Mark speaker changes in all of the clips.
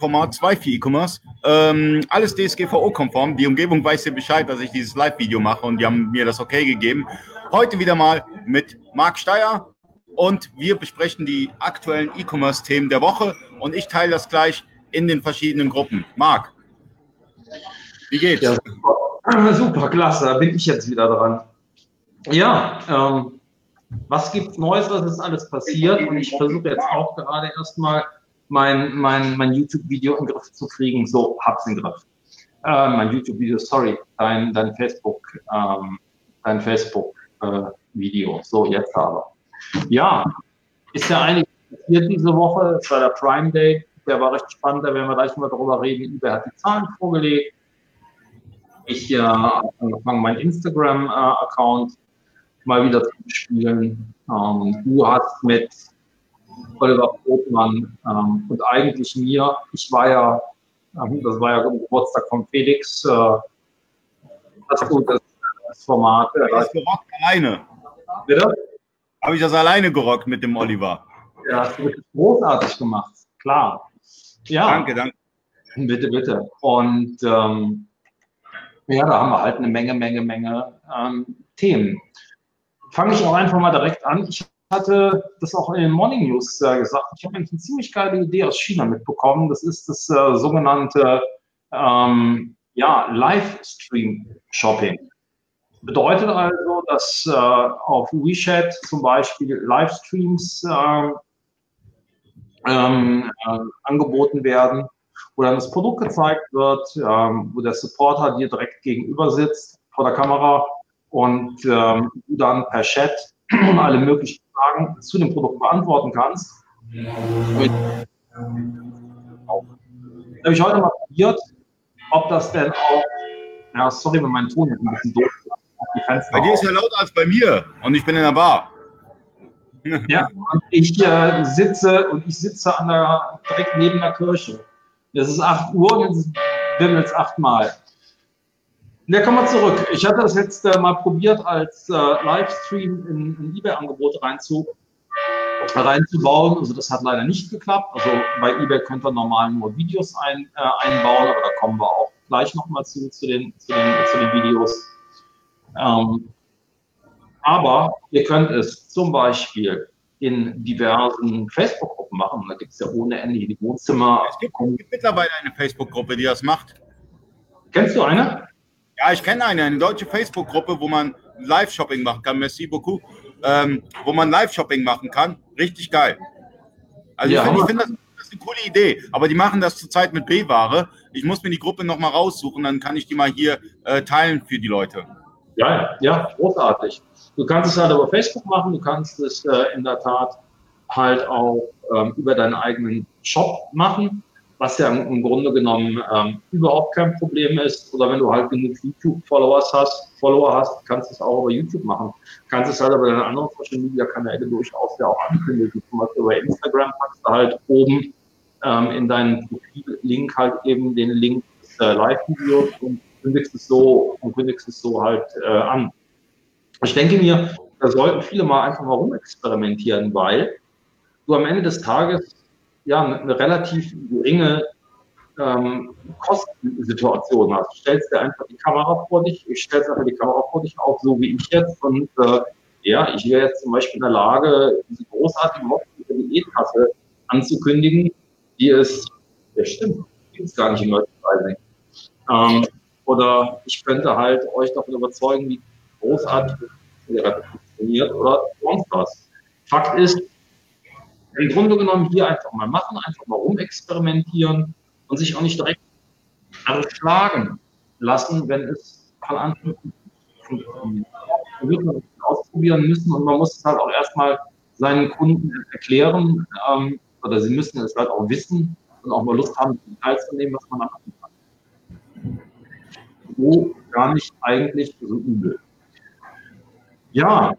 Speaker 1: Format 2 für E-Commerce. Ähm, alles DSGVO-konform. Die Umgebung weiß ja Bescheid, dass ich dieses Live-Video mache und die haben mir das okay gegeben. Heute wieder mal mit Marc Steyer und wir besprechen die aktuellen E-Commerce-Themen der Woche und ich teile das gleich in den verschiedenen Gruppen. Marc, wie geht's?
Speaker 2: Ja, super. super, klasse, da bin ich jetzt wieder dran. Ja, ähm, was gibt's Neues, was ist alles passiert? Und ich versuche jetzt auch gerade erstmal mein, mein, mein YouTube-Video in den Griff zu kriegen. So, hab's in den Griff. Äh, mein YouTube-Video, sorry, dein, dein Facebook, ähm, dein Facebook-Video. Äh, so, jetzt aber. Ja, ist ja einiges passiert diese Woche. Es war der Prime Day. Der war recht spannend. Da werden wir gleich mal darüber reden. Uber hat die Zahlen vorgelegt. Ich äh, habe angefangen, meinen Instagram-Account mal wieder zu spielen. Ähm, du hast mit Oliver Brotmann ähm, und eigentlich mir. Ich war ja, ähm, das war ja Geburtstag von Felix. Äh, das, das Format?
Speaker 1: Äh, das gerockt alleine.
Speaker 2: Bitte?
Speaker 1: Habe ich das alleine gerockt mit dem Oliver?
Speaker 2: Ja, hast du das großartig gemacht. Klar.
Speaker 1: Ja. Danke, danke.
Speaker 2: Bitte, bitte. Und ähm, ja, da haben wir halt eine Menge, Menge, Menge ähm, Themen. Fange ich auch einfach mal direkt an. Ich hatte das auch in den Morning News äh, gesagt. Ich habe eine ziemlich geile Idee aus China mitbekommen. Das ist das äh, sogenannte ähm, ja, Livestream-Shopping. Bedeutet also, dass äh, auf WeChat zum Beispiel Livestreams äh, ähm, äh, angeboten werden, wo dann das Produkt gezeigt wird, ähm, wo der Supporter dir direkt gegenüber sitzt vor der Kamera und ähm, du dann per Chat alle möglichen Fragen zu dem Produkt beantworten kannst. Habe ich heute mal probiert, ob das denn auch, ja, sorry, wenn mein Ton jetzt ein bisschen doof ist.
Speaker 1: Bei dir ist ja lauter als bei mir und ich bin in der Bar.
Speaker 2: Ja, und ich äh, sitze und ich sitze an der, direkt neben der Kirche. Es ist 8 Uhr und jetzt wimmelt es achtmal. Ja, kommen wir zurück. Ich hatte das jetzt äh, mal probiert, als äh, Livestream in, in eBay-Angebote reinzu, reinzubauen. Also das hat leider nicht geklappt. Also bei eBay könnt ihr normal nur Videos ein, äh, einbauen, aber da kommen wir auch gleich nochmal zu, zu den, zu den, zu den Videos. Ähm, aber ihr könnt es zum Beispiel in diversen Facebook-Gruppen machen. Da gibt es ja ohne Ende die Wohnzimmer.
Speaker 1: Es gibt, es gibt mittlerweile eine Facebook-Gruppe, die das macht.
Speaker 2: Kennst du eine?
Speaker 1: Ja, ich kenne eine, eine deutsche Facebook-Gruppe, wo man Live-Shopping machen kann. Merci beaucoup. Ähm, wo man Live-Shopping machen kann. Richtig geil. Also ja, ich finde find das, das ist eine coole Idee. Aber die machen das zurzeit mit B-Ware. Ich muss mir die Gruppe nochmal raussuchen, dann kann ich die mal hier äh, teilen für die Leute.
Speaker 2: Ja, ja, großartig. Du kannst es halt über Facebook machen, du kannst es äh, in der Tat halt auch ähm, über deinen eigenen Shop machen was ja im Grunde genommen ähm, überhaupt kein Problem ist. Oder wenn du halt genug YouTube-Followers hast, Follower hast, kannst du es auch über YouTube machen. Kannst es halt aber deine anderen Social Media Kanäle durchaus ja auch ankündigen. Zum Beispiel bei Instagram packst du halt oben ähm, in deinen Profil-Link halt eben den Link des äh, Live-Videos und kündigst es so und kündigst es so halt äh, an. Ich denke mir, da sollten viele mal einfach mal rumexperimentieren, weil du am Ende des Tages ja, eine relativ geringe ähm, Kostensituation hast. Du stellst dir einfach die Kamera vor dich, ich stelle einfach die Kamera vor dich auf, so wie ich jetzt. Und äh, ja, ich wäre jetzt zum Beispiel in der Lage, diese großartige Diätkasse anzukündigen, die es, ja stimmt, gibt es gar nicht im Merchandising. Ähm, oder ich könnte halt euch davon überzeugen, wie großartig das funktioniert oder sonst was. Fakt ist, im Grunde genommen hier einfach mal machen, einfach mal rumexperimentieren und sich auch nicht direkt erschlagen lassen, wenn es von Anfang an wird man ausprobieren müssen und man muss es halt auch erstmal seinen Kunden erklären ähm, oder sie müssen es halt auch wissen und auch mal Lust haben, teilzunehmen, was man da machen kann. So gar nicht eigentlich so übel. Ja,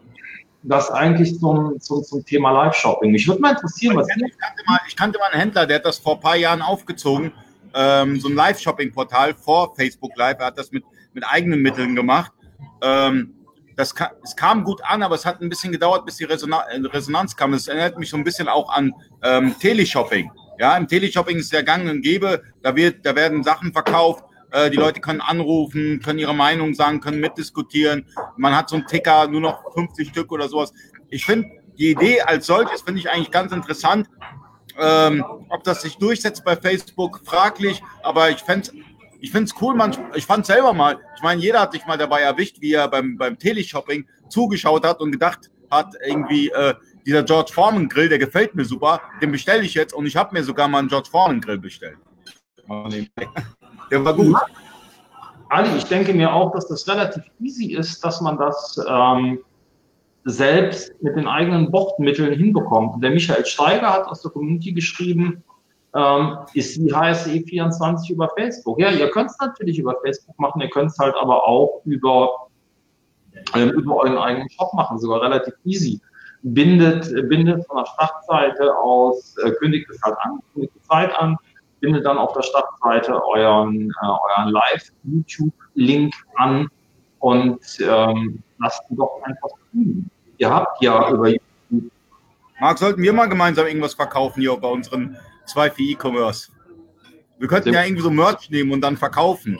Speaker 2: das eigentlich zum, zum, zum Thema Live-Shopping. Mich würde mal interessieren, was.
Speaker 1: Ich kannte, mal, ich kannte mal einen Händler, der hat das vor ein paar Jahren aufgezogen. Ähm, so ein Live-Shopping-Portal vor Facebook Live. Er hat das mit, mit eigenen Mitteln gemacht. Ähm, das kam, es kam gut an, aber es hat ein bisschen gedauert, bis die Resonanz, Resonanz kam. Es erinnert mich so ein bisschen auch an ähm, Teleshopping. Ja, im Teleshopping ist der Gang und Gäbe, da, wird, da werden Sachen verkauft, äh, die Leute können anrufen, können ihre Meinung sagen, können mitdiskutieren. Man hat so einen Ticker, nur noch 50 Stück oder sowas. Ich finde die Idee als solches, finde ich eigentlich ganz interessant. Ähm, ob das sich durchsetzt bei Facebook, fraglich, aber ich fände es ich finde cool, man, ich fand es selber mal, ich meine, jeder hat sich mal dabei erwischt, wie er beim, beim Teleshopping zugeschaut hat und gedacht hat, irgendwie, äh, dieser George Foreman Grill, der gefällt mir super, den bestelle ich jetzt und ich habe mir sogar mal einen George Foreman Grill bestellt.
Speaker 2: Der war gut. Ali, ich denke mir auch, dass das relativ easy ist, dass man das ähm, selbst mit den eigenen Bordmitteln hinbekommt. Der Michael Steiger hat aus der Community geschrieben, ähm, ist die HSE 24 über Facebook. Ja, ihr könnt es natürlich über Facebook machen, ihr könnt es halt aber auch über, ähm, über euren eigenen Shop machen, sogar relativ easy. Bindet, bindet von der Startseite aus, äh, kündigt es halt an, kündigt die Zeit an, bindet dann auf der Startseite euren, äh, euren Live-YouTube-Link an und ähm, lasst ihn doch einfach tun. Ihr habt ja über YouTube.
Speaker 1: Marc, sollten wir mal gemeinsam irgendwas verkaufen hier bei unseren zwei für E-Commerce. Wir könnten ja irgendwie so Merch nehmen und dann verkaufen.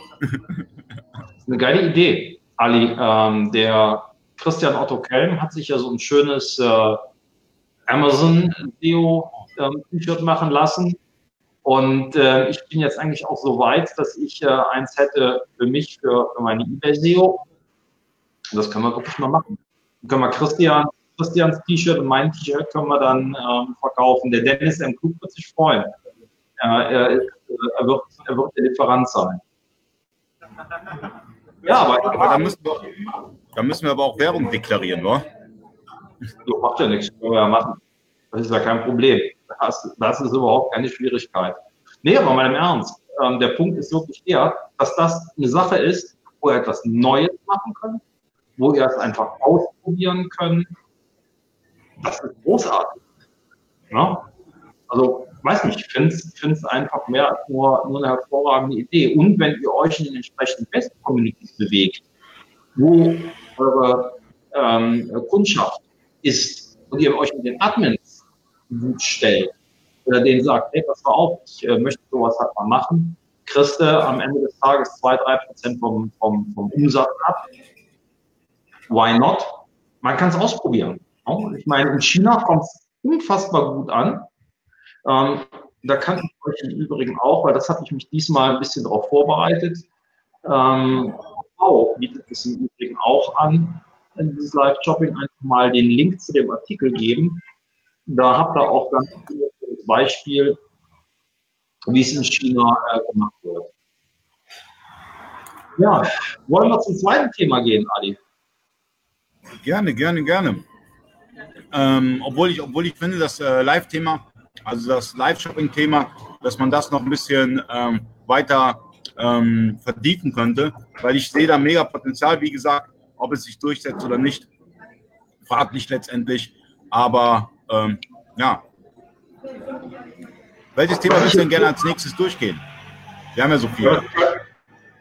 Speaker 2: eine geile Idee, Ali. Ähm, der Christian Otto Kelm hat sich ja so ein schönes äh, Amazon SEO ähm, machen lassen. Und äh, ich bin jetzt eigentlich auch so weit, dass ich äh, eins hätte für mich, für, für meine eBay SEO. Das können wir wirklich mal machen. Dann können wir Christian Christians T-Shirt und mein T-Shirt können wir dann ähm, verkaufen. Der Dennis M. Klug wird sich freuen. Ja, er, er, wird, er wird der Lieferant sein.
Speaker 1: Ja, aber, aber da, müssen wir, da müssen wir aber auch Werbung deklarieren, oder?
Speaker 2: So, macht ja nichts, können wir ja machen. Das ist ja kein Problem. Das, das ist überhaupt keine Schwierigkeit. Nee, aber mal im Ernst. Ähm, der Punkt ist wirklich der, dass das eine Sache ist, wo ihr etwas Neues machen könnt, wo ihr es einfach ausprobieren könnt, das ist großartig. Ja? Also, weiß nicht, ich finde es einfach mehr als nur, nur eine hervorragende Idee. Und wenn ihr euch in den entsprechenden Facebook-Communities bewegt, wo eure ähm, Kundschaft ist und ihr euch mit den Admins gut stellt oder denen sagt, hey, pass mal auf, ich äh, möchte sowas halt mal machen, kriegst du am Ende des Tages zwei drei Prozent vom, vom, vom Umsatz ab. Why not? Man kann es ausprobieren. Ich meine, in China kommt es unfassbar gut an. Ähm, da kann ich euch im Übrigen auch, weil das habe ich mich diesmal ein bisschen darauf vorbereitet. Ähm, auch bietet es im Übrigen auch an, dieses Live-Shopping einfach mal den Link zu dem Artikel geben. Da habt ihr auch ganz ein Beispiel, wie es in China äh, gemacht wird. Ja, wollen wir zum zweiten Thema gehen, Adi?
Speaker 1: Gerne, gerne, gerne. Ähm, obwohl, ich, obwohl ich finde, das äh, Live-Thema, also das Live-Shopping-Thema, dass man das noch ein bisschen ähm, weiter ähm, vertiefen könnte, weil ich sehe da mega Potenzial, wie gesagt, ob es sich durchsetzt oder nicht, fraglich letztendlich. Aber ähm, ja. Welches Thema würdest du denn gerne als nächstes durchgehen? Wir haben ja so viele.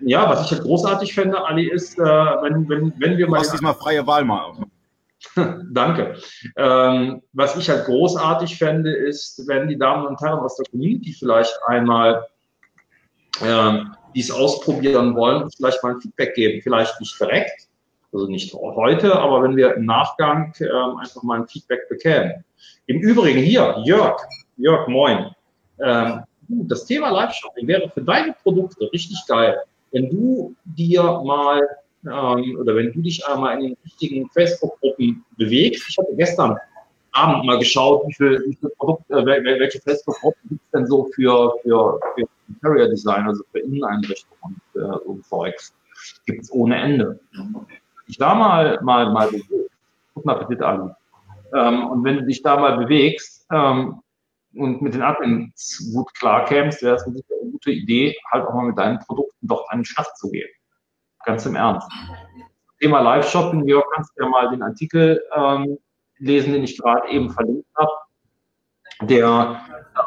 Speaker 2: Ja, was ich halt großartig fände, Ali, ist, äh, wenn, wenn, wenn wir mal.
Speaker 1: Hast diesmal freie Wahl mal.
Speaker 2: Danke. Ähm, was ich halt großartig fände, ist, wenn die Damen und Herren aus der Community vielleicht einmal ähm, dies ausprobieren wollen, vielleicht mal ein Feedback geben. Vielleicht nicht direkt, also nicht heute, aber wenn wir im Nachgang ähm, einfach mal ein Feedback bekämen. Im Übrigen hier, Jörg, Jörg, moin. Ähm, das Thema Live-Shopping wäre für deine Produkte richtig geil, wenn du dir mal ähm, oder wenn du dich einmal in den richtigen Facebook-Gruppen bewegst. Ich hatte gestern Abend mal geschaut, wie viel, wie viel Produkte, äh, welche Facebook-Gruppen gibt es denn so für, für, für Interior Design, also für Inneneinrichtungen und äh, so Zeugs. Gibt es ohne Ende. Ich da mal, mal, mal guck mal bitte an. Ähm, und wenn du dich da mal bewegst ähm, und mit den Admins gut klarkämst, wäre es eine gute Idee, halt auch mal mit deinen Produkten doch einen Start zu geben. Ganz im Ernst. Thema Live-Shopping, Jörg, kannst du ja mal den Artikel ähm, lesen, den ich gerade eben verlinkt habe. Der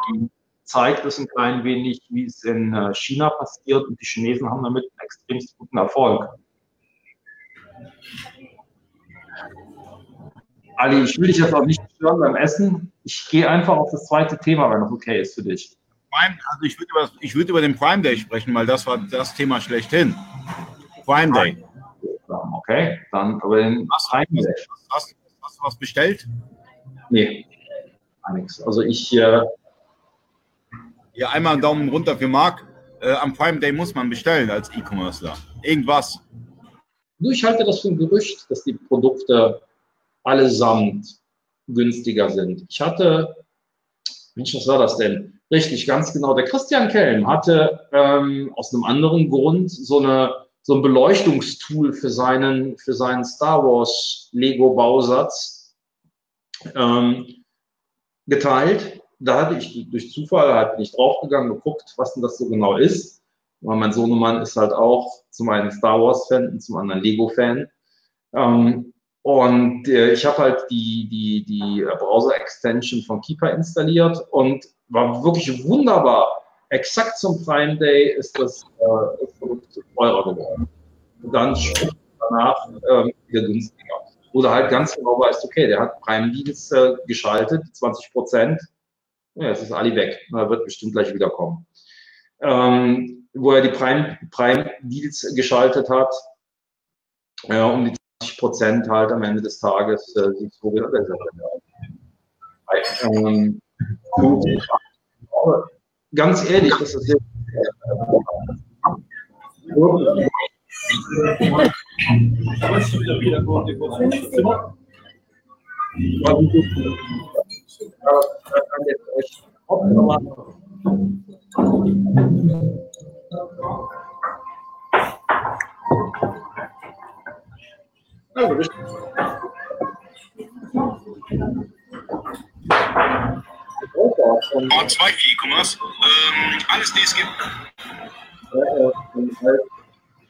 Speaker 2: ähm, zeigt es ein klein wenig, wie es in äh, China passiert und die Chinesen haben damit einen extrem guten Erfolg. Ali, ich will dich jetzt auch nicht stören beim Essen. Ich gehe einfach auf das zweite Thema, wenn das okay ist für dich.
Speaker 1: Prime, also ich würde über, ich würd über den Prime Day sprechen, weil das war das Thema schlechthin. Prime Day.
Speaker 2: Okay, dann über den
Speaker 1: hast, Prime Day. Hast, hast, du was bestellt?
Speaker 2: Nee, gar nichts. Also ich. Äh,
Speaker 1: ja, einmal einen Daumen runter für Marc. Äh, am Prime Day muss man bestellen als E-Commercer. Irgendwas.
Speaker 2: Ich halte das für ein Gerücht, dass die Produkte allesamt günstiger sind. Ich hatte, Mensch, was war das denn? Richtig, ganz genau. Der Christian Kelm hatte ähm, aus einem anderen Grund so, eine, so ein Beleuchtungstool für seinen, für seinen Star Wars Lego-Bausatz ähm, geteilt. Da hatte ich durch Zufall halt nicht draufgegangen, geguckt, was denn das so genau ist. Weil mein Sohnemann ist halt auch zum einen Star Wars-Fan und zum anderen Lego-Fan. Ähm, und äh, ich habe halt die, die, die Browser-Extension von Keeper installiert und war wirklich wunderbar. Exakt zum Prime Day ist das, äh, Produkt teurer geworden. Und dann danach äh, wieder günstiger. Oder halt ganz genau weißt, okay, der hat Prime Deals äh, geschaltet, 20 Prozent. Ja, jetzt ist Ali weg. Er wird bestimmt gleich wiederkommen. Ähm, wo er die Prime, Prime Deals geschaltet hat, ja, um die 20 Prozent halt am Ende des Tages äh, sich so ähm, ganz ehrlich, das ist jetzt also,
Speaker 1: Oh, zwei für E-Commerce. Ähm, alles DSG.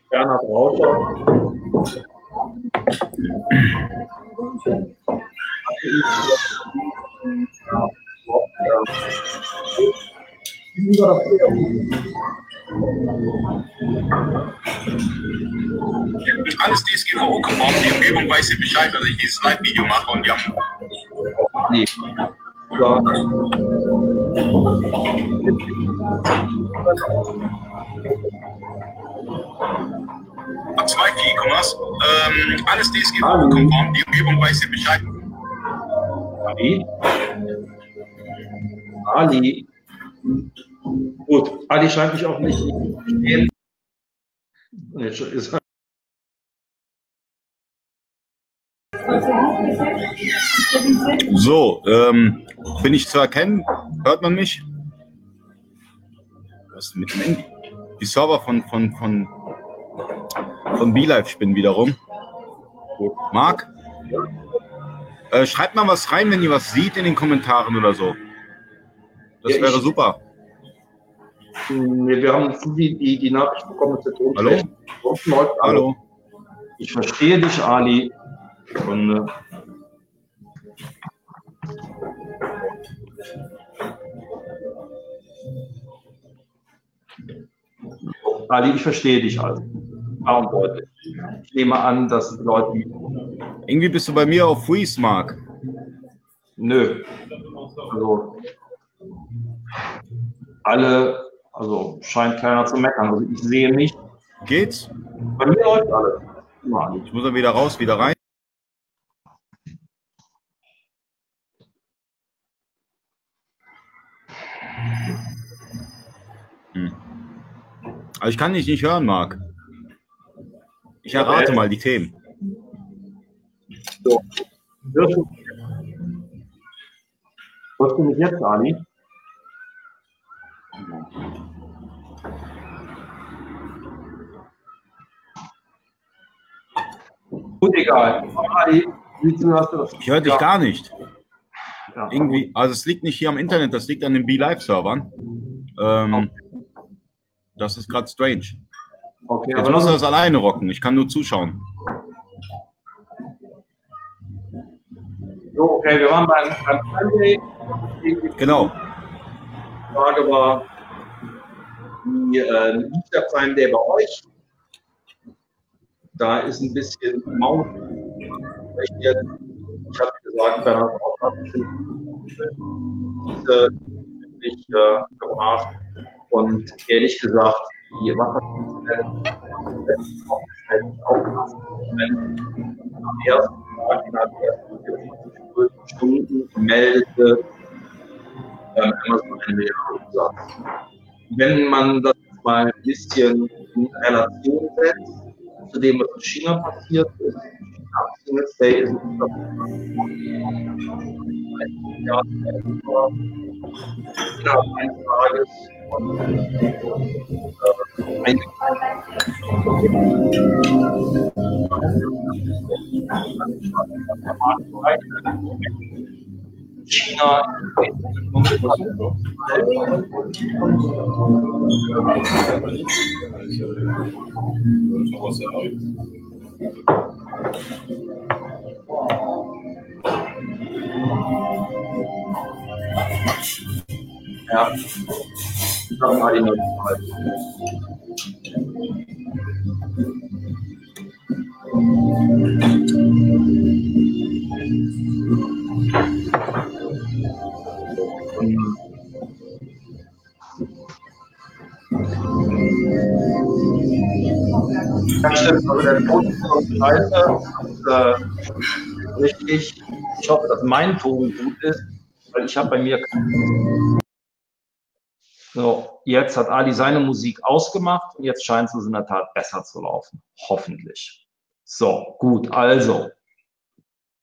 Speaker 2: Bernhard Rauscher.
Speaker 1: Alles DSGVO-konform. Die Umgebung weiß ja Bescheid, dass ich dieses Live-Video mache und haben.
Speaker 2: Nee. Ja.
Speaker 1: Zwei für E-Commerce. Ähm, alles DSGVO-konform. Die Umgebung weiß ja Bescheid.
Speaker 2: Ali? Ali? Gut, Ali scheint mich auch nicht zu verstehen. Jetzt ist
Speaker 1: So, ähm, bin ich zu erkennen? Hört man mich? Was ist mit dem Handy? Die Server von, von, von, von BeLive spinnen wiederum. Marc? Äh, schreibt mal was rein, wenn ihr was seht in den Kommentaren oder so. Das
Speaker 2: Ja,
Speaker 1: wäre super.
Speaker 2: Wir haben die, die, die Nachricht bekommen, dass der Ton
Speaker 1: Hallo?
Speaker 2: Läuft.
Speaker 1: Hallo?
Speaker 2: Ich verstehe dich, Ali. Sekunde. Ali, ich verstehe dich also. Deutlich. Ich nehme an, dass die Leute.
Speaker 1: Irgendwie bist du bei mir auf Freeze, Marc.
Speaker 2: Nö. Also. Alle, also scheint keiner zu meckern. Also ich sehe nicht.
Speaker 1: Geht's?
Speaker 2: Bei mir läuft alles.
Speaker 1: Ich muss dann wieder raus, wieder rein. Hm. Aber ich kann dich nicht hören, Marc. Ich errate mal die Themen.
Speaker 2: So. Hörst du mich jetzt, Ali? Gut, egal.
Speaker 1: Ich höre dich gar nicht. Irgendwie, also es liegt nicht hier am Internet, das liegt an den Be-Live-Servern. Ähm, das ist gerade strange.
Speaker 2: Okay,
Speaker 1: Jetzt muss er das alleine rocken. Ich kann nur zuschauen.
Speaker 2: so, okay, wir waren beim, beim
Speaker 1: Genau.
Speaker 2: Frage war, wie äh, der Prime Day bei euch? Da ist ein bisschen Maut. Ich hatte gesagt, Bernhard hat diese mich äh, gebracht. Und ehrlich gesagt, die Wasserqualität am ersten Tag innerhalb der ersten Stunden meldete ähm, Amazon einen Milliardenumsatz. Wenn man das mal ein bisschen in Relation setzt zu dem, was in China passiert ist, Singles Day ist innerhalb eines Tages und äh, China ja. Ich habe mal die Ja, scheiße. Und, äh, richtig. Ich hoffe, dass mein Ton gut ist, weil ich habe bei mir. So, jetzt hat Ali seine Musik ausgemacht und jetzt scheint es in der Tat besser zu laufen. Hoffentlich. So, gut, also.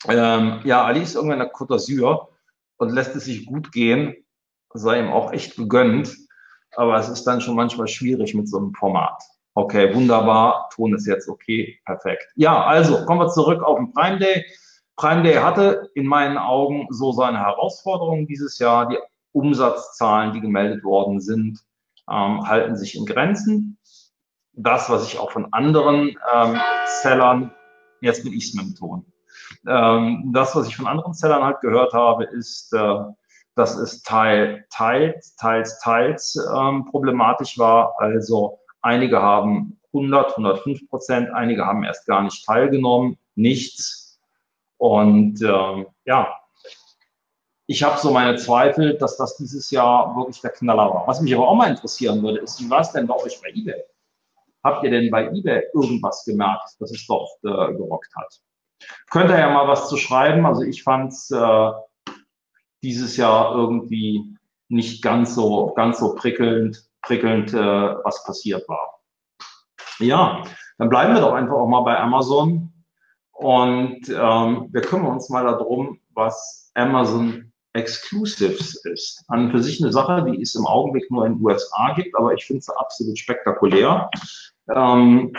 Speaker 2: Ähm, ja, Ali ist irgendwann in der Côte d'Azur und lässt es sich gut gehen. Sei ihm auch echt gegönnt. Aber es ist dann schon manchmal schwierig mit so einem Format. Okay, wunderbar. Ton ist jetzt okay. Perfekt. Ja, also kommen wir zurück auf den Prime Day. Prime Day hatte in meinen Augen so seine Herausforderungen dieses Jahr. Die Umsatzzahlen, die gemeldet worden sind, ähm, halten sich in Grenzen. Das, was ich auch von anderen ähm, Sellern, jetzt bin ich es mit dem Ton, ähm, das, was ich von anderen Sellern halt gehört habe, ist, äh, dass es teil, teils, teils, teils ähm, problematisch war. Also Einige haben 100, 105 Prozent, einige haben erst gar nicht teilgenommen, nichts. Und äh, ja, ich habe so meine Zweifel, dass das dieses Jahr wirklich der Knaller war. Was mich aber auch mal interessieren würde, ist, wie war es denn bei euch bei eBay? Habt ihr denn bei eBay irgendwas gemerkt, dass es dort äh, gerockt hat? Könnt ihr ja mal was zu schreiben. Also ich fand es äh, dieses Jahr irgendwie nicht ganz so, ganz so prickelnd prickelnd, äh, was passiert war. Ja, dann bleiben wir doch einfach auch mal bei Amazon und ähm, wir kümmern uns mal darum, was Amazon Exclusives ist. An für sich eine Sache, die es im Augenblick nur in den USA gibt, aber ich finde es absolut spektakulär. Ähm,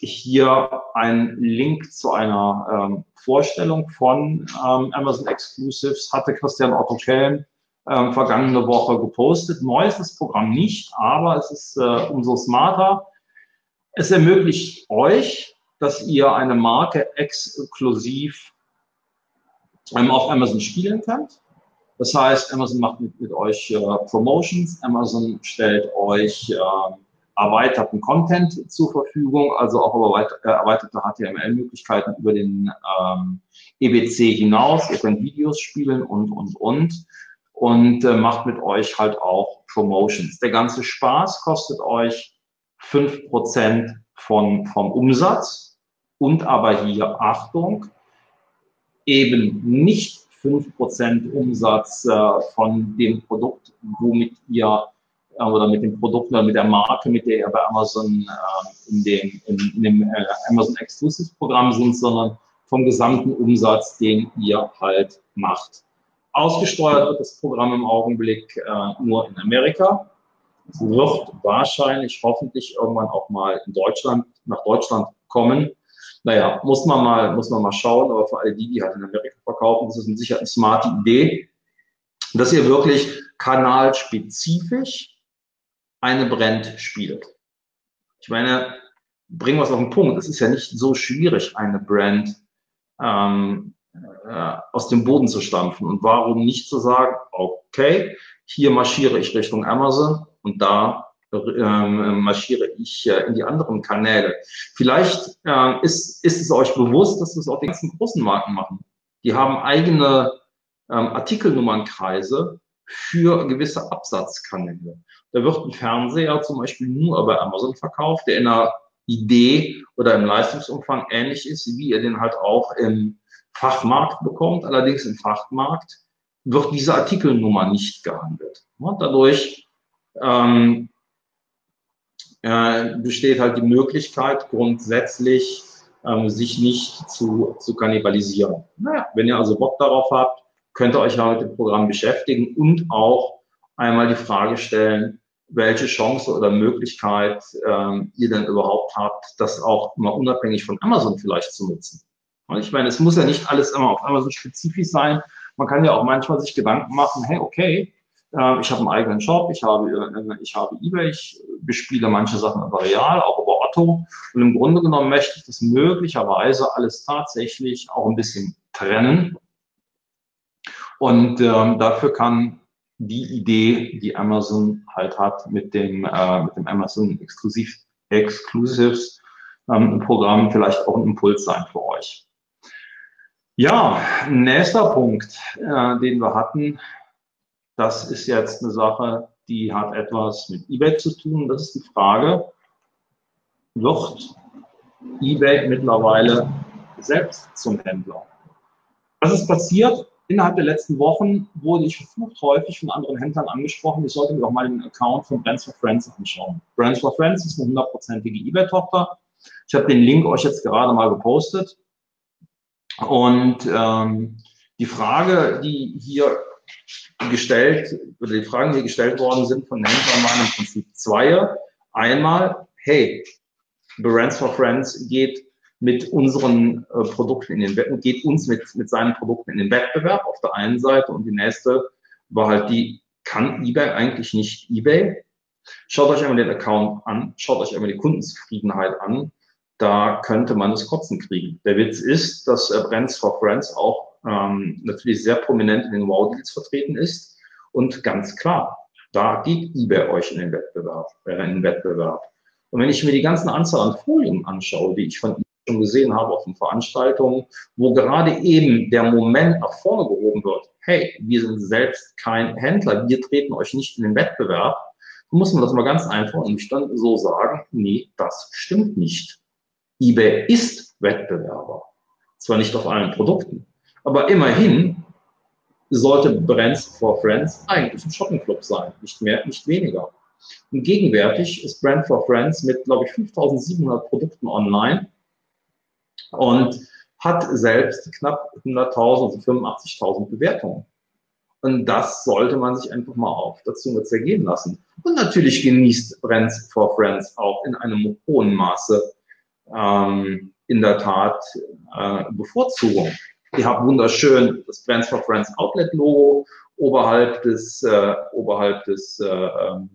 Speaker 2: hier ein Link zu einer ähm, Vorstellung von ähm, Amazon Exclusives hatte Christian Otto Kellen ähm, vergangene Woche gepostet. Neu ist das Programm nicht, aber es ist äh, umso smarter. Es ermöglicht euch, dass ihr eine Marke exklusiv ähm, auf Amazon spielen könnt. Das heißt, Amazon macht mit, mit euch äh, Promotions, Amazon stellt euch äh, erweiterten Content zur Verfügung, also auch äh, erweiterte HTML-Möglichkeiten über den ähm, EBC hinaus. Ihr könnt Videos spielen und, und, und und äh, macht mit euch halt auch Promotions. Der ganze Spaß kostet euch fünf Prozent von, vom Umsatz und aber hier Achtung, eben nicht fünf Prozent Umsatz äh, von dem Produkt, womit ihr äh, oder mit dem Produkt oder mit der Marke, mit der ihr bei Amazon äh, in dem, in, in dem äh, Amazon Exclusive Programm sind, sondern vom gesamten Umsatz, den ihr halt macht. Ausgesteuert wird das Programm im Augenblick äh, nur in Amerika. Es wird wahrscheinlich, hoffentlich irgendwann auch mal in Deutschland, nach Deutschland kommen. Naja, muss man mal, muss man mal schauen, aber für all die, die halt in Amerika verkaufen, ist mit Sicherheit eine smarte Idee, dass ihr wirklich kanalspezifisch eine Brand spielt. Ich meine, bringen wir es auf den Punkt. Es ist ja nicht so schwierig, eine Brand ähm, äh, aus dem Boden zu stampfen. Und warum nicht zu sagen, okay, hier marschiere ich Richtung Amazon und da ähm, marschiere ich äh, in die anderen Kanäle. Vielleicht äh, ist, ist es euch bewusst, dass das auch die ganzen großen Marken machen. Die haben eigene ähm, Artikelnummernkreise für gewisse Absatzkanäle. Da wird ein Fernseher zum Beispiel nur bei Amazon verkauft, der in einer Idee oder im Leistungsumfang ähnlich ist, wie ihr den halt auch im Fachmarkt bekommt. Allerdings im Fachmarkt wird diese Artikelnummer nicht gehandelt. Dadurch ähm, äh, besteht halt die Möglichkeit, grundsätzlich ähm, sich nicht zu, zu kannibalisieren. Naja, wenn ihr also Bock darauf habt, könnt ihr euch ja mit dem Programm beschäftigen und auch einmal die Frage stellen, welche Chance oder Möglichkeit ähm, ihr denn überhaupt habt, das auch mal unabhängig von Amazon vielleicht zu nutzen. Und ich meine, es muss ja nicht alles immer auf Amazon spezifisch sein. Man kann ja auch manchmal sich Gedanken machen, hey, okay, äh, ich habe einen eigenen Shop, ich habe, äh, ich habe eBay, ich bespiele manche Sachen über Real, auch über Otto. Und im Grunde genommen möchte ich das möglicherweise alles tatsächlich auch ein bisschen trennen. Und ähm, dafür kann die Idee, die Amazon halt hat mit dem, äh, mit dem Amazon Exclusive, Exclusives ähm, Programm vielleicht auch ein Impuls sein für euch. Ja, nächster Punkt, äh, den wir hatten, das ist jetzt eine Sache, die hat etwas mit eBay zu tun. Das ist die Frage, wird eBay mittlerweile selbst zum Händler? Was ist passiert? Innerhalb der letzten Wochen wurde ich verflucht häufig von anderen Händlern angesprochen, ich sollte mir doch mal den Account von Brands for Friends anschauen. Brands for Friends ist eine hundertprozentige eBay-Tochter. Ich habe den Link euch jetzt gerade mal gepostet. Und ähm, die Frage, die hier gestellt, oder die Fragen, die gestellt worden sind von Händlern, waren im Prinzip zwei. Einmal, hey, Brands for Friends geht mit unseren äh, Produkten in den Wettbewerb, geht uns mit, mit seinen Produkten in den Wettbewerb auf der einen Seite und die nächste war halt die, kann eBay eigentlich nicht eBay? Schaut euch einmal den Account an, schaut euch einmal die Kundenzufriedenheit an, da könnte man das Kotzen kriegen. Der Witz ist, dass äh, Brands for Friends auch ähm, natürlich sehr prominent in den Wow-Deals vertreten ist und ganz klar, da geht eBay euch in den Wettbewerb, äh, in den Wettbewerb. Und wenn ich mir die ganzen Anzahl an Folien anschaue, die ich von schon gesehen habe auf den Veranstaltungen, wo gerade eben der Moment nach vorne gehoben wird, hey, wir sind selbst kein Händler, wir treten euch nicht in den Wettbewerb, muss man das mal ganz einfach und nüchtern so sagen, nee, das stimmt nicht. eBay ist Wettbewerber. Zwar nicht auf allen Produkten, aber immerhin sollte Brands for Friends eigentlich ein Shoppenclub sein, nicht mehr, nicht weniger. Und gegenwärtig ist Brand for Friends mit, glaube ich, 5700 Produkten online und hat selbst knapp 100.000, also 85.000 Bewertungen. Und das sollte man sich einfach mal auf der Zunge zergehen lassen. Und natürlich genießt Brands for Friends auch in einem hohen Maße ähm, in der Tat äh, Bevorzugung. Ihr habt wunderschön das Brands for Friends Outlet Logo oberhalb des, äh, oberhalb des äh, ähm,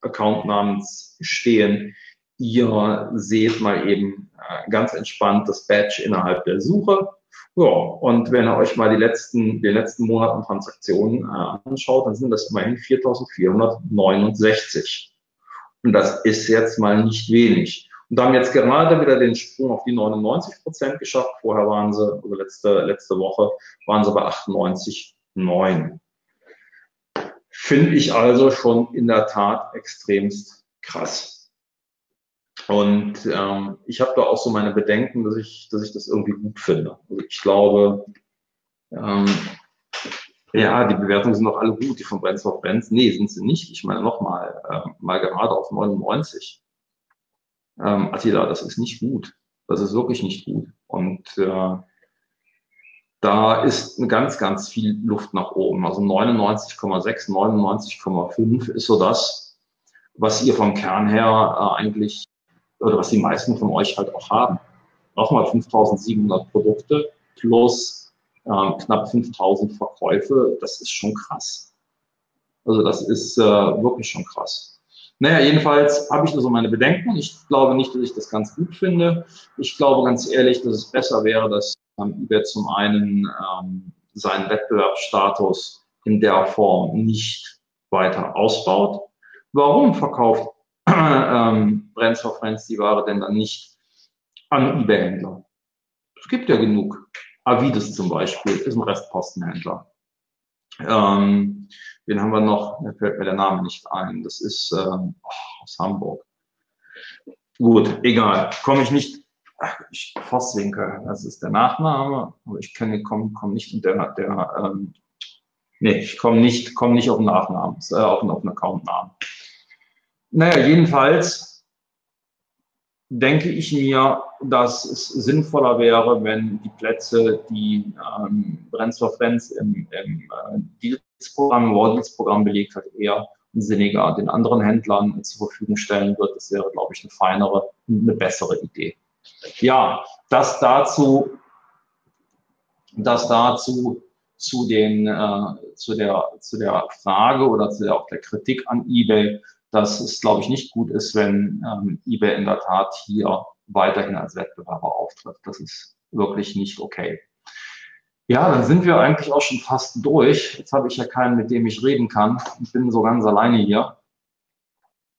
Speaker 2: Accountnamens stehen. Ihr seht mal eben äh, ganz entspannt das Badge innerhalb der Suche. Ja, und wenn ihr euch mal die letzten, die letzten Monaten Transaktionen äh, anschaut, dann sind das immerhin 4.469. Und das ist jetzt mal nicht wenig. Und haben jetzt gerade wieder den Sprung auf die 99 Prozent geschafft. Vorher waren sie, also letzte, letzte Woche, waren sie bei 98,9. Finde ich also schon in der Tat extremst krass. Und ähm, ich habe da auch so meine Bedenken, dass ich, dass ich das irgendwie gut finde. Also ich glaube, ähm, ja, die Bewertungen sind doch alle gut, die von Brands for Brands. Nee, sind sie nicht. Ich meine nochmal, äh, mal gerade auf 99 ähm, Attila, das ist nicht gut. Das ist wirklich nicht gut. Und äh, da ist ganz, ganz viel Luft nach oben. Also 99,6, 99,5 ist so das, was ihr vom Kern her äh, eigentlich oder was die meisten von euch halt auch haben. Nochmal 5700 Produkte plus äh, knapp 5000 Verkäufe, das ist schon krass. Also das ist äh, wirklich schon krass. Naja, jedenfalls habe ich da so meine Bedenken. Ich glaube nicht, dass ich das ganz gut finde. Ich glaube ganz ehrlich, dass es besser wäre, dass ähm, eBay zum einen ähm, seinen Wettbewerbsstatus in der Form nicht weiter ausbaut. Warum verkauft ähm, Brands for Friends die Ware denn dann nicht an eBay-Händler? Es gibt ja genug. Avides zum Beispiel ist ein Restpostenhändler. Ähm, wen haben wir noch? Mir fällt mir der Name nicht ein. Das ist ähm, oh, aus Hamburg. Gut, egal. Komme ich nicht. Ach, ich, Vosswinkel, das ist der Nachname, aber ich komme komm, nicht der, der ähm, nee, ich komme nicht, komm nicht auf den Nachnamen, äh, auf den Accountnamen. Naja, jedenfalls denke ich mir, dass es sinnvoller wäre, wenn die Plätze, die ähm, Brennstoff Friends im, im äh, Deals-Programm, War Deals-Programm belegt hat, eher sinniger den anderen Händlern zur Verfügung stellen wird. Das wäre, glaube ich, eine feinere, eine bessere Idee. Ja, das dazu, das dazu zu den, äh, zu der, zu der Frage oder zu der, auch der Kritik an eBay, dass es, glaube ich, nicht gut ist, wenn ähm, eBay in der Tat hier weiterhin als Wettbewerber auftritt. Das ist wirklich nicht okay. Ja, dann sind wir eigentlich auch schon fast durch. Jetzt habe ich ja keinen, mit dem ich reden kann. Ich bin so ganz alleine hier.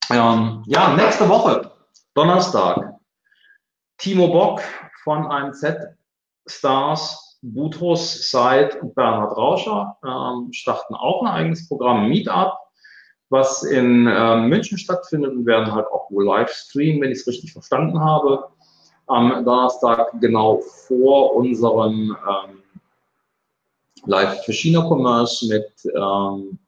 Speaker 2: Ähm, ja, nächste Woche, Donnerstag. Timo Bock von AMZ Stars, Butros Seid und Bernhard Rauscher ähm, starten auch ein eigenes Programm Meetup, was in ähm, München stattfindet und werden halt auch wohl live streamen, wenn ich es richtig verstanden habe. Am Donnerstag genau vor unserem ähm, Live für China Commerce mit ähm,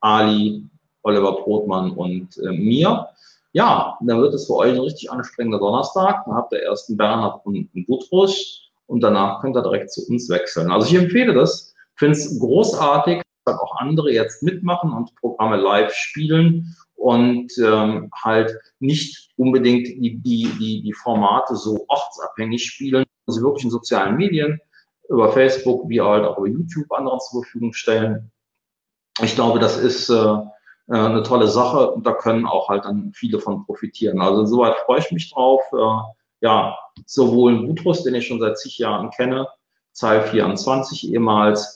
Speaker 2: Ali, Oliver Brotmann und äh, mir. Ja, dann wird es für euch ein richtig anstrengender Donnerstag. Dann habt ihr erst einen Bernhard und einen Butrus und danach könnt ihr direkt zu uns wechseln. Also ich empfehle das, finde es großartig, dass auch andere jetzt mitmachen und Programme live spielen und ähm, halt nicht unbedingt die, die, die, die Formate so ortsabhängig spielen, also wirklich in sozialen Medien über Facebook wie halt auch über YouTube anderen zur Verfügung stellen. Ich glaube, das ist äh, äh, eine tolle Sache und da können auch halt dann viele von profitieren. Also insoweit freue ich mich drauf. Äh, ja, sowohl Butrus, den ich schon seit zig Jahren kenne, Zahl 24 ehemals,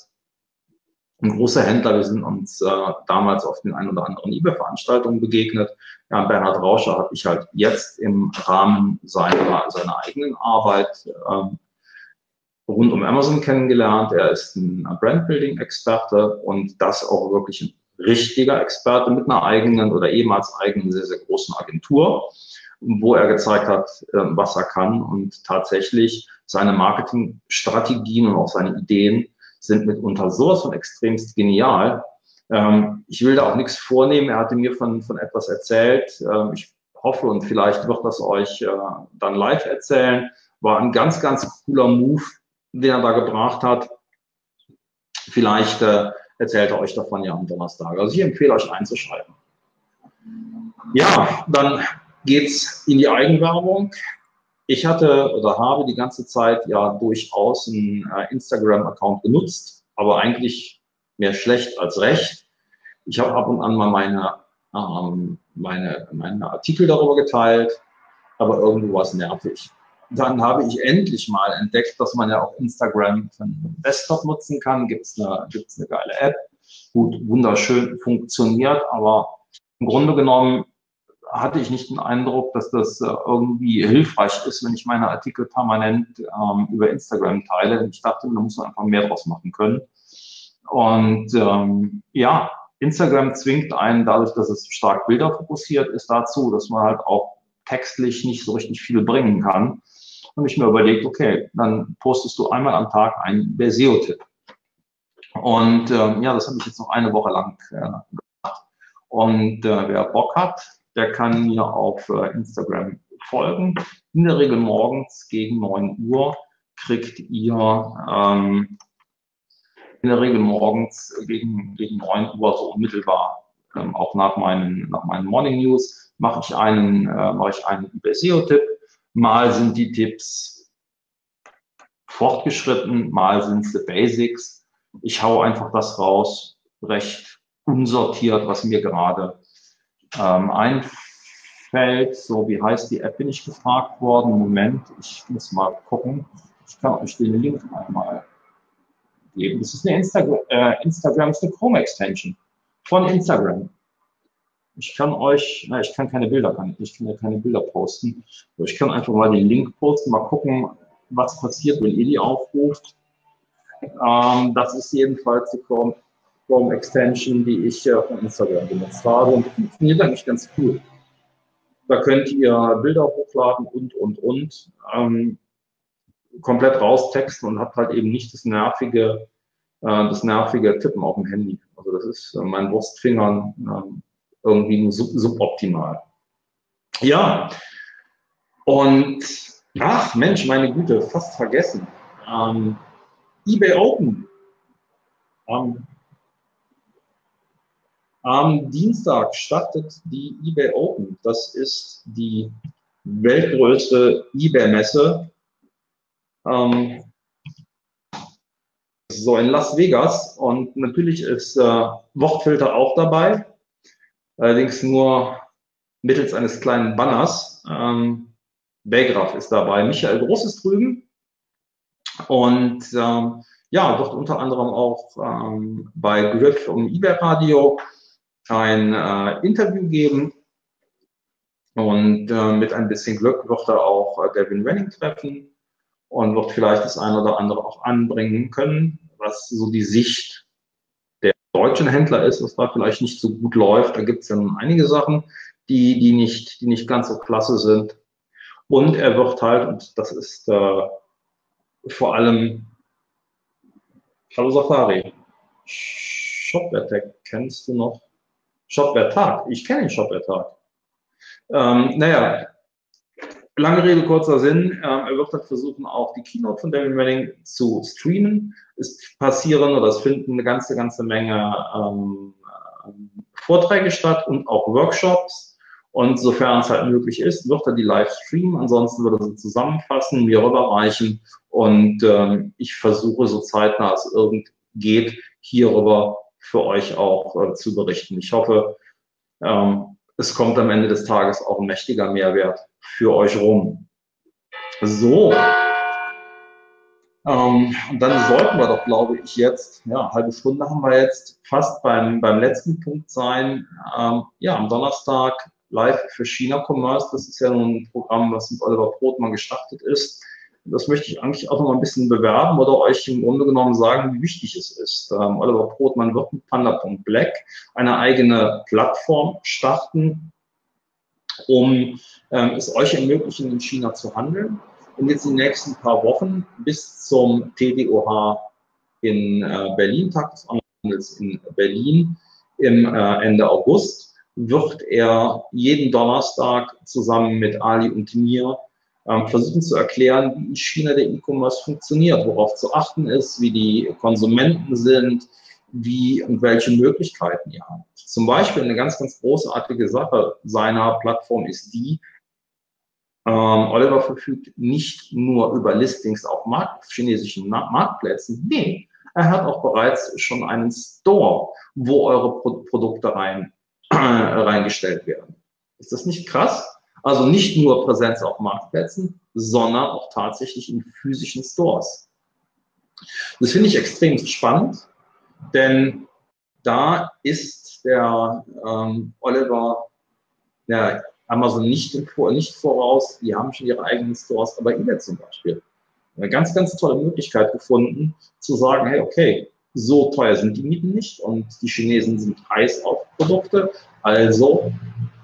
Speaker 2: ein großer Händler. Wir sind uns äh, damals auf den ein oder anderen eBay-Veranstaltungen begegnet. Ja, Bernhard Rauscher habe ich halt jetzt im Rahmen seiner, seiner eigenen Arbeit ähm, rund um Amazon kennengelernt. Er ist ein Brandbuilding-Experte und das auch wirklich ein richtiger Experte mit einer eigenen oder ehemals eigenen sehr, sehr großen Agentur, wo er gezeigt hat, ähm, was er kann und tatsächlich seine Marketingstrategien und auch seine Ideen sind mitunter sowas von extremst genial. Ähm, ich will da auch nichts vornehmen. Er hatte mir von, von etwas erzählt. Ähm, ich hoffe und vielleicht wird das euch äh, dann live erzählen. War ein ganz, ganz cooler Move, den er da gebracht hat. Vielleicht äh, erzählt er euch davon ja am Donnerstag. Also ich empfehle euch einzuschreiben. Ja, dann geht's in die Eigenwerbung. Ich hatte oder habe die ganze Zeit ja durchaus einen äh, Instagram-Account genutzt, aber eigentlich mehr schlecht als recht. Ich habe ab und an mal meine, ähm, meine, meine Artikel darüber geteilt, aber irgendwo war es nervig dann habe ich endlich mal entdeckt, dass man ja auch Instagram den Desktop nutzen kann. Gibt es eine, gibt's eine geile App. Gut, wunderschön funktioniert, aber im Grunde genommen hatte ich nicht den Eindruck, dass das äh, irgendwie hilfreich ist, wenn ich meine Artikel permanent ähm, über Instagram teile. Ich dachte, da muss man einfach mehr draus machen können. Und ähm, ja, Instagram zwingt einen dadurch, dass es stark Bilder fokussiert ist, dazu, dass man halt auch textlich nicht so richtig viel bringen kann habe ich mir überlegt, okay, dann postest du einmal am Tag einen SEO-Tipp. Und ähm, ja, das habe ich jetzt noch eine Woche lang äh, gemacht. Und äh, wer Bock hat, der kann mir auf äh, Instagram folgen. In der Regel morgens gegen 9 Uhr kriegt ihr ähm, in der Regel morgens gegen, gegen 9 Uhr so unmittelbar, ähm, auch nach meinen, nach meinen Morning News, mache ich einen, äh, mache ich einen SEO-Tipp Mal sind die Tipps fortgeschritten, mal sind es die Basics. Ich hau einfach das raus, recht unsortiert, was mir gerade ähm, einfällt. So, wie heißt die App, bin ich gefragt worden. Moment, ich muss mal gucken. Ich kann euch den Link einmal geben. Das ist eine Instagram, äh, Instagram ist eine Chrome-Extension von Instagram. Ich kann euch, na, ich kann keine Bilder, kann, ich kann ja keine Bilder posten. Aber ich kann einfach mal den Link posten, mal gucken, was passiert, wenn ihr die aufruft. Ähm, das ist jedenfalls Chrome Extension, die ich von Instagram benutzt habe und die funktioniert eigentlich ganz cool. Da könnt ihr Bilder hochladen und, und, und. Ähm, komplett raustexten und habt halt eben nicht das nervige, äh, das nervige Tippen auf dem Handy. Also das ist äh, meinen Wurstfingern äh, irgendwie sub suboptimal. Ja, und ach Mensch, meine Güte, fast vergessen. Ähm, eBay Open. Am, am Dienstag startet die eBay Open. Das ist die weltgrößte eBay-Messe. Ähm, so in Las Vegas und natürlich ist äh, Wortfilter auch dabei, allerdings nur mittels eines kleinen Banners. Ähm, Belgraf ist dabei, Michael Groß ist drüben und ähm, ja, wird unter anderem auch ähm, bei Griff um eBay Radio ein äh, Interview geben. Und äh, mit ein bisschen Glück wird er auch äh, Devin Renning treffen und wird vielleicht das eine oder andere auch anbringen können, was so die Sicht der deutschen Händler ist, was da vielleicht nicht so gut läuft. Da gibt es ja einige Sachen, die, die, nicht, die nicht ganz so klasse sind. Und er wird halt, und das ist äh, vor allem Hallo Safari. Shopware Tag kennst du noch? Shopware Tag. Ich kenne den Shopware Tag. Ähm, naja, lange Rede, kurzer Sinn. Ähm, er wird dann versuchen, auch die Keynote von David Manning zu streamen. Es passieren oder es finden eine ganze, ganze Menge ähm, Vorträge statt und auch Workshops. Und sofern es halt möglich ist, wird er die live streamen. Ansonsten würde er sie zusammenfassen, mir rüberreichen. Und ähm, ich versuche so zeitnah es irgend geht, hierüber für euch auch äh, zu berichten. Ich hoffe, ähm, es kommt am Ende des Tages auch ein mächtiger Mehrwert für euch rum. So. Ähm, und dann sollten wir doch, glaube ich, jetzt, ja, halbe Stunde haben wir jetzt fast beim, beim letzten Punkt sein. Ähm, ja, am Donnerstag live für China Commerce. Das ist ja nun ein Programm, was mit Oliver Brotmann gestartet ist. Das möchte ich eigentlich auch noch mal ein bisschen bewerben oder euch im Grunde genommen sagen, wie wichtig es ist. Ähm, Oliver Brotmann wird mit Panda.black eine eigene Plattform starten, um ähm, es euch ermöglichen, in China zu handeln. Und jetzt in den nächsten paar Wochen bis zum TDOH in äh, Berlin, Tag des Onlinehandels in Berlin im äh, Ende August, wird er jeden Donnerstag zusammen mit Ali und mir versuchen zu erklären, wie in China der E-Commerce funktioniert, worauf zu achten ist, wie die Konsumenten sind, wie und welche Möglichkeiten ihr habt. Zum Beispiel eine ganz, ganz großartige Sache seiner Plattform ist die, ähm, Oliver verfügt nicht nur über Listings auf Markt, chinesischen Marktplätzen, nee, er hat auch bereits schon einen Store, wo eure Pro Produkte rein reingestellt werden. Ist das nicht krass? Also nicht nur Präsenz auf Marktplätzen, sondern auch tatsächlich in physischen Stores. Das finde ich extrem spannend, denn da ist der ähm, Oliver der Amazon nicht, nicht voraus. Die haben schon ihre eigenen Stores, aber eBay zum Beispiel. Eine ganz, ganz tolle Möglichkeit gefunden, zu sagen, hey, okay, so teuer sind die Mieten nicht und die Chinesen sind heiß auf Produkte. Also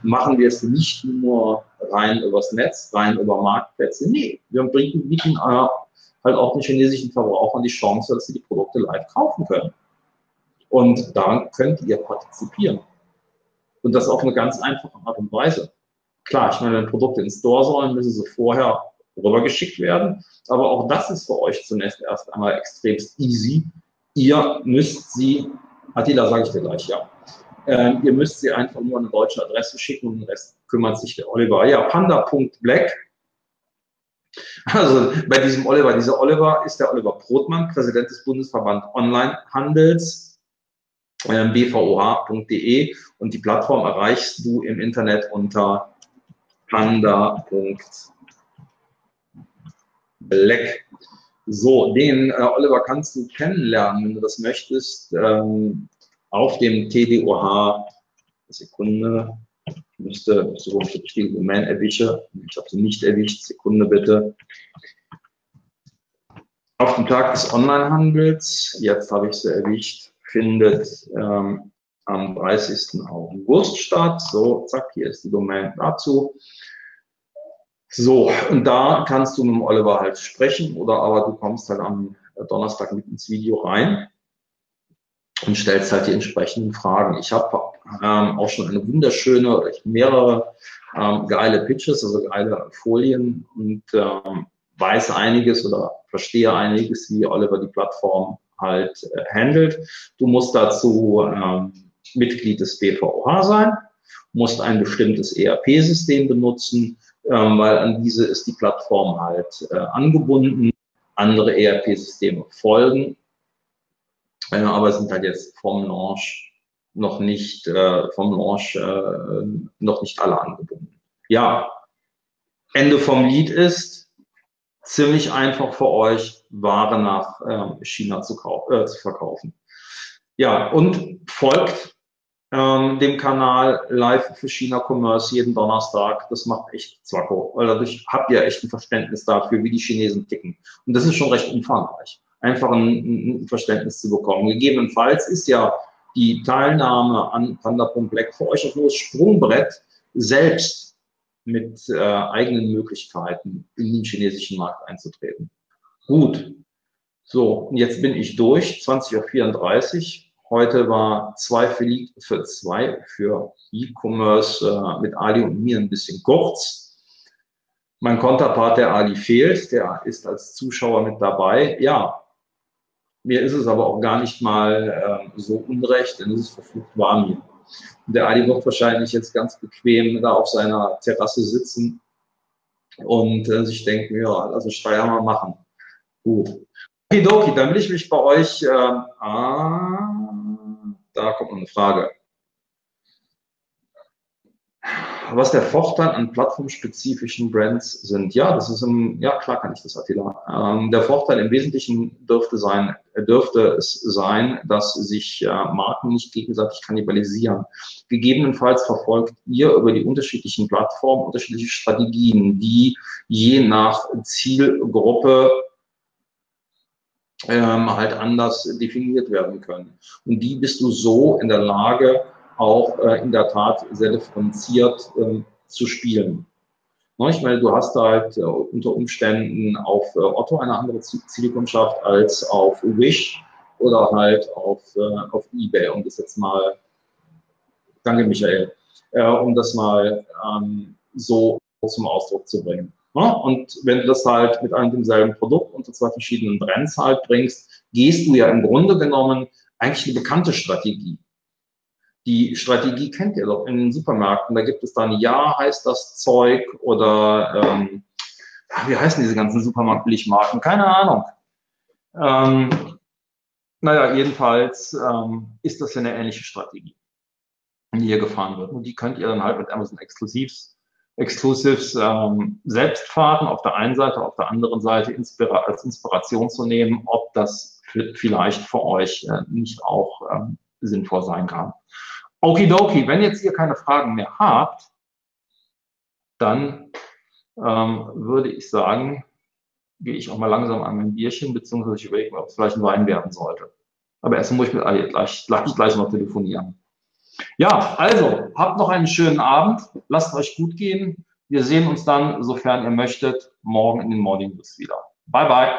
Speaker 2: machen wir es nicht nur rein übers Netz, rein über Marktplätze. Nee, wir bieten, bieten äh, halt auch den chinesischen Verbrauchern die Chance, dass sie die Produkte live kaufen können. Und daran könnt ihr partizipieren. Und das auf eine ganz einfache Art und Weise. Klar, ich meine, wenn Produkte ins Store sollen, müssen sie vorher rübergeschickt werden. Aber auch das ist für euch zunächst erst einmal extremst easy, Ihr müsst sie, Attila sage ich dir gleich, ja. Ähm, ihr müsst sie einfach nur eine deutsche Adresse schicken und den Rest kümmert sich der Oliver. Ja, panda.black. Also bei diesem Oliver, dieser Oliver ist der Oliver Brotmann, Präsident des Bundesverband Onlinehandels, äh, bvoh.de und die Plattform erreichst du im Internet unter panda.black. So, den äh, Oliver kannst du kennenlernen, wenn du das möchtest, ähm, auf dem TDOH. Sekunde. Müsste so die richtige Domain erwische. Ich habe sie nicht erwischt. Sekunde bitte. Auf dem Tag des Onlinehandels. Jetzt habe ich sie erwischt. findet ähm, am 30. August statt. So, zack, hier ist die Domain dazu. So, und da kannst du mit dem Oliver halt sprechen oder aber du kommst halt am Donnerstag mit ins Video rein und stellst halt die entsprechenden Fragen. Ich habe ähm, auch schon eine wunderschöne oder mehrere ähm, geile Pitches, also geile Folien und ähm, weiß einiges oder verstehe einiges, wie Oliver die Plattform halt äh, handelt. Du musst dazu ähm, Mitglied des BVOH sein, musst ein bestimmtes ERP-System benutzen, ähm, weil an diese ist die Plattform halt äh, angebunden. Andere ERP-Systeme folgen, äh, aber sind halt jetzt vom Launch noch nicht, äh, vom Launch äh, noch nicht alle angebunden. Ja, Ende vom Lied ist ziemlich einfach für euch, Ware nach äh, China zu, äh, zu verkaufen. Ja, und folgt ähm, dem Kanal live für China Commerce jeden Donnerstag. Das macht echt Zwacko, weil dadurch habt ihr echt ein Verständnis dafür, wie die Chinesen ticken. Und das ist schon recht umfangreich, einfach ein, ein Verständnis zu bekommen. Gegebenenfalls ist ja die Teilnahme an Panda.black für euch auch das Sprungbrett, selbst mit äh, eigenen Möglichkeiten in den chinesischen Markt einzutreten. Gut. So, jetzt bin ich durch, 20.34 Uhr. Heute war zwei für, für zwei für E-Commerce äh, mit Ali und mir ein bisschen kurz. Mein Konterpart, der Ali, fehlt. Der ist als Zuschauer mit dabei. Ja, mir ist es aber auch gar nicht mal äh, so unrecht, denn es ist verflucht warm hier. Und der Ali wird wahrscheinlich jetzt ganz bequem da auf seiner Terrasse sitzen und äh, sich denken, ja, also Steuer mal machen. Gut. Okidoki, dann will ich mich bei euch, äh, ah, da kommt noch eine Frage. Was der Vorteil an plattformspezifischen Brands sind? Ja, das ist im, ja klar kann ich das, Attila. Ähm, der Vorteil im Wesentlichen dürfte sein, dürfte es sein, dass sich äh, Marken nicht gegenseitig kannibalisieren. Gegebenenfalls verfolgt ihr über die unterschiedlichen Plattformen unterschiedliche Strategien, die je nach Zielgruppe ähm, halt anders definiert werden können. Und die bist du so in der Lage, auch äh, in der Tat sehr differenziert äh, zu spielen. Ne, ich meine, du hast halt äh, unter Umständen auf äh, Otto eine andere Zielkundschaft als auf Wish oder halt auf, äh, auf eBay, um das jetzt mal, danke Michael, äh, um das mal ähm, so zum Ausdruck zu bringen. Ne? Und wenn du das halt mit einem demselben Produkt unter zwei verschiedenen Brands halt bringst, gehst du ja im Grunde genommen eigentlich eine bekannte Strategie. Die Strategie kennt ihr doch in den Supermärkten. Da gibt es dann Ja, heißt das Zeug oder ähm, wie heißen diese ganzen Supermarktbilligmarken? Keine Ahnung. Ähm, naja, jedenfalls ähm, ist das ja eine ähnliche Strategie, die hier gefahren wird. Und die könnt ihr dann halt mit Amazon Exclusives Exclusives ähm, selbst fahren, auf der einen Seite, auf der anderen Seite inspira als Inspiration zu nehmen, ob das vielleicht für euch äh, nicht auch ähm, sinnvoll sein kann. Okidoki, wenn jetzt ihr keine Fragen mehr habt, dann ähm, würde ich sagen, gehe ich auch mal langsam an mein Bierchen, beziehungsweise ich überlege mir, ob es vielleicht ein Wein werden sollte. Aber erst muss ich mit Ali gleich, gleich, gleich noch telefonieren. Ja, also, habt noch einen schönen Abend. Lasst euch gut gehen. Wir sehen uns dann, sofern ihr möchtet, morgen in den Morning News wieder. Bye, bye.